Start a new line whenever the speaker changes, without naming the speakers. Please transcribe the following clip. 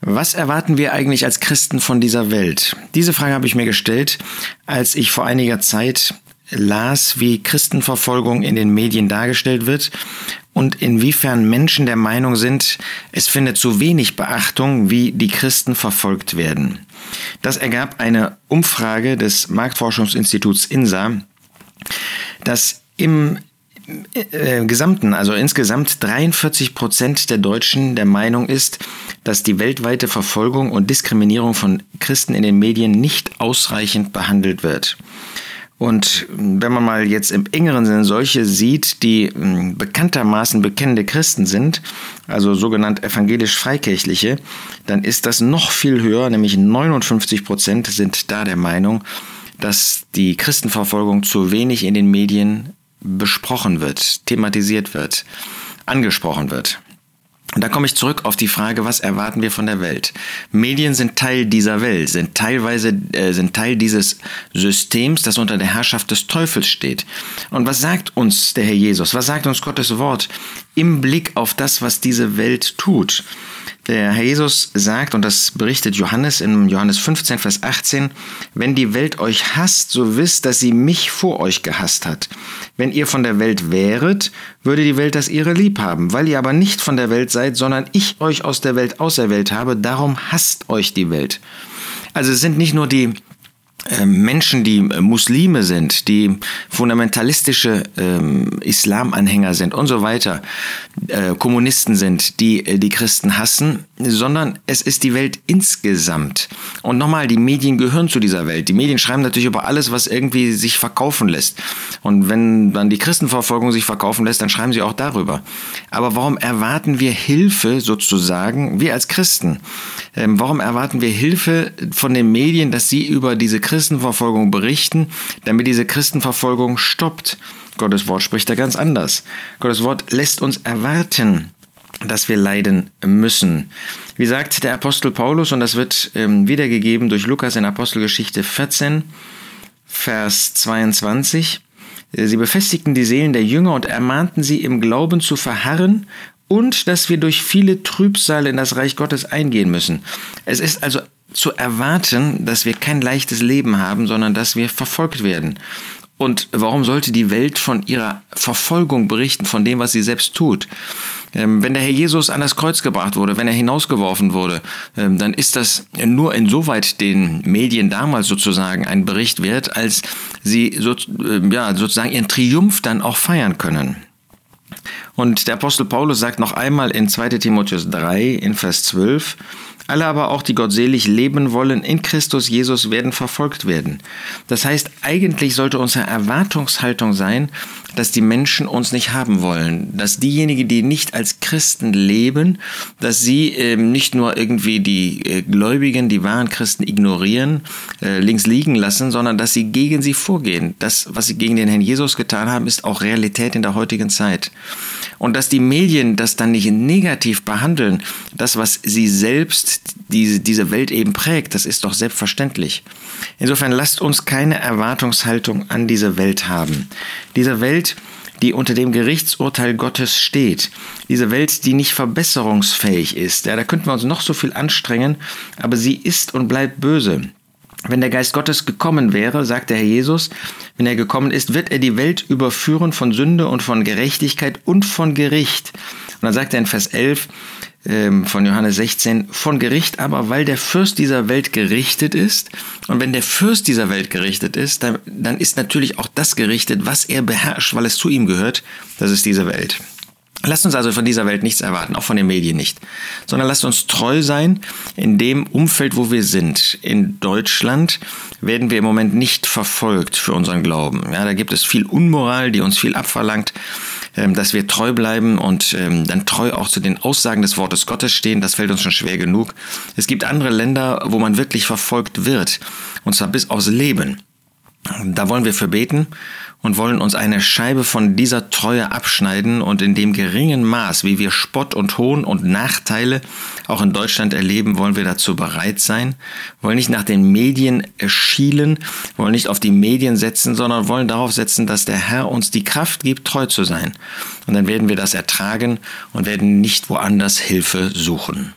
Was erwarten wir eigentlich als Christen von dieser Welt? Diese Frage habe ich mir gestellt, als ich vor einiger Zeit las, wie Christenverfolgung in den Medien dargestellt wird und inwiefern Menschen der Meinung sind, es findet zu wenig Beachtung, wie die Christen verfolgt werden. Das ergab eine Umfrage des Marktforschungsinstituts INSA, dass im äh, Gesamten, also insgesamt 43 Prozent der Deutschen der Meinung ist, dass die weltweite Verfolgung und Diskriminierung von Christen in den Medien nicht ausreichend behandelt wird. Und wenn man mal jetzt im engeren Sinne solche sieht, die hm, bekanntermaßen bekennende Christen sind, also sogenannt evangelisch-freikirchliche, dann ist das noch viel höher, nämlich 59 Prozent sind da der Meinung, dass die Christenverfolgung zu wenig in den Medien besprochen wird, thematisiert wird, angesprochen wird. Und da komme ich zurück auf die Frage, was erwarten wir von der Welt? Medien sind Teil dieser Welt, sind teilweise äh, sind Teil dieses Systems, das unter der Herrschaft des Teufels steht. Und was sagt uns der Herr Jesus? Was sagt uns Gottes Wort im Blick auf das, was diese Welt tut? Der Herr Jesus sagt, und das berichtet Johannes in Johannes 15, Vers 18, wenn die Welt euch hasst, so wisst, dass sie mich vor euch gehasst hat. Wenn ihr von der Welt wäret, würde die Welt das ihre lieb haben. Weil ihr aber nicht von der Welt seid, sondern ich euch aus der Welt auserwählt habe, darum hasst euch die Welt. Also es sind nicht nur die Menschen, die äh, Muslime sind, die fundamentalistische ähm, Islamanhänger sind und so weiter, äh, Kommunisten sind, die äh, die Christen hassen, sondern es ist die Welt insgesamt. Und nochmal, die Medien gehören zu dieser Welt. Die Medien schreiben natürlich über alles, was irgendwie sich verkaufen lässt. Und wenn dann die Christenverfolgung sich verkaufen lässt, dann schreiben sie auch darüber. Aber warum erwarten wir Hilfe sozusagen, wir als Christen? Ähm, warum erwarten wir Hilfe von den Medien, dass sie über diese Christenverfolgung berichten, damit diese Christenverfolgung stoppt? Gottes Wort spricht da ganz anders. Gottes Wort lässt uns erwarten, dass wir leiden müssen. Wie sagt der Apostel Paulus, und das wird ähm, wiedergegeben durch Lukas in Apostelgeschichte 14, Vers 22, Sie befestigten die Seelen der Jünger und ermahnten sie im Glauben zu verharren und dass wir durch viele Trübsale in das Reich Gottes eingehen müssen. Es ist also zu erwarten, dass wir kein leichtes Leben haben, sondern dass wir verfolgt werden. Und warum sollte die Welt von ihrer Verfolgung berichten, von dem, was sie selbst tut? Ähm, wenn der Herr Jesus an das Kreuz gebracht wurde, wenn er hinausgeworfen wurde, ähm, dann ist das nur insoweit den Medien damals sozusagen ein Bericht wert, als sie so, äh, ja, sozusagen ihren Triumph dann auch feiern können. Und der Apostel Paulus sagt noch einmal in 2 Timotheus 3 in Vers 12, alle aber auch, die gottselig leben wollen in Christus Jesus, werden verfolgt werden. Das heißt, eigentlich sollte unsere Erwartungshaltung sein, dass die Menschen uns nicht haben wollen, dass diejenigen, die nicht als Christen leben, dass sie ähm, nicht nur irgendwie die äh, Gläubigen, die wahren Christen ignorieren, äh, links liegen lassen, sondern dass sie gegen sie vorgehen. Das, was sie gegen den Herrn Jesus getan haben, ist auch Realität in der heutigen Zeit. Und dass die Medien das dann nicht negativ behandeln, das, was sie selbst, diese, diese Welt eben prägt, das ist doch selbstverständlich. Insofern lasst uns keine Erwartungshaltung an diese Welt haben. Diese Welt, die unter dem Gerichtsurteil Gottes steht. Diese Welt, die nicht verbesserungsfähig ist. Ja, da könnten wir uns noch so viel anstrengen, aber sie ist und bleibt böse. Wenn der Geist Gottes gekommen wäre, sagt der Herr Jesus, wenn er gekommen ist, wird er die Welt überführen von Sünde und von Gerechtigkeit und von Gericht. Und dann sagt er in Vers 11 ähm, von Johannes 16, von Gericht aber, weil der Fürst dieser Welt gerichtet ist. Und wenn der Fürst dieser Welt gerichtet ist, dann, dann ist natürlich auch das gerichtet, was er beherrscht, weil es zu ihm gehört. Das ist diese Welt. Lasst uns also von dieser Welt nichts erwarten, auch von den Medien nicht, sondern lasst uns treu sein in dem Umfeld, wo wir sind. In Deutschland werden wir im Moment nicht verfolgt für unseren Glauben. Ja, da gibt es viel Unmoral, die uns viel abverlangt, ähm, dass wir treu bleiben und ähm, dann treu auch zu den Aussagen des Wortes Gottes stehen. Das fällt uns schon schwer genug. Es gibt andere Länder, wo man wirklich verfolgt wird, und zwar bis aus Leben. Da wollen wir für beten und wollen uns eine Scheibe von dieser Treue abschneiden und in dem geringen Maß, wie wir Spott und Hohn und Nachteile auch in Deutschland erleben, wollen wir dazu bereit sein, wollen nicht nach den Medien schielen, wollen nicht auf die Medien setzen, sondern wollen darauf setzen, dass der Herr uns die Kraft gibt, treu zu sein. Und dann werden wir das ertragen und werden nicht woanders Hilfe suchen.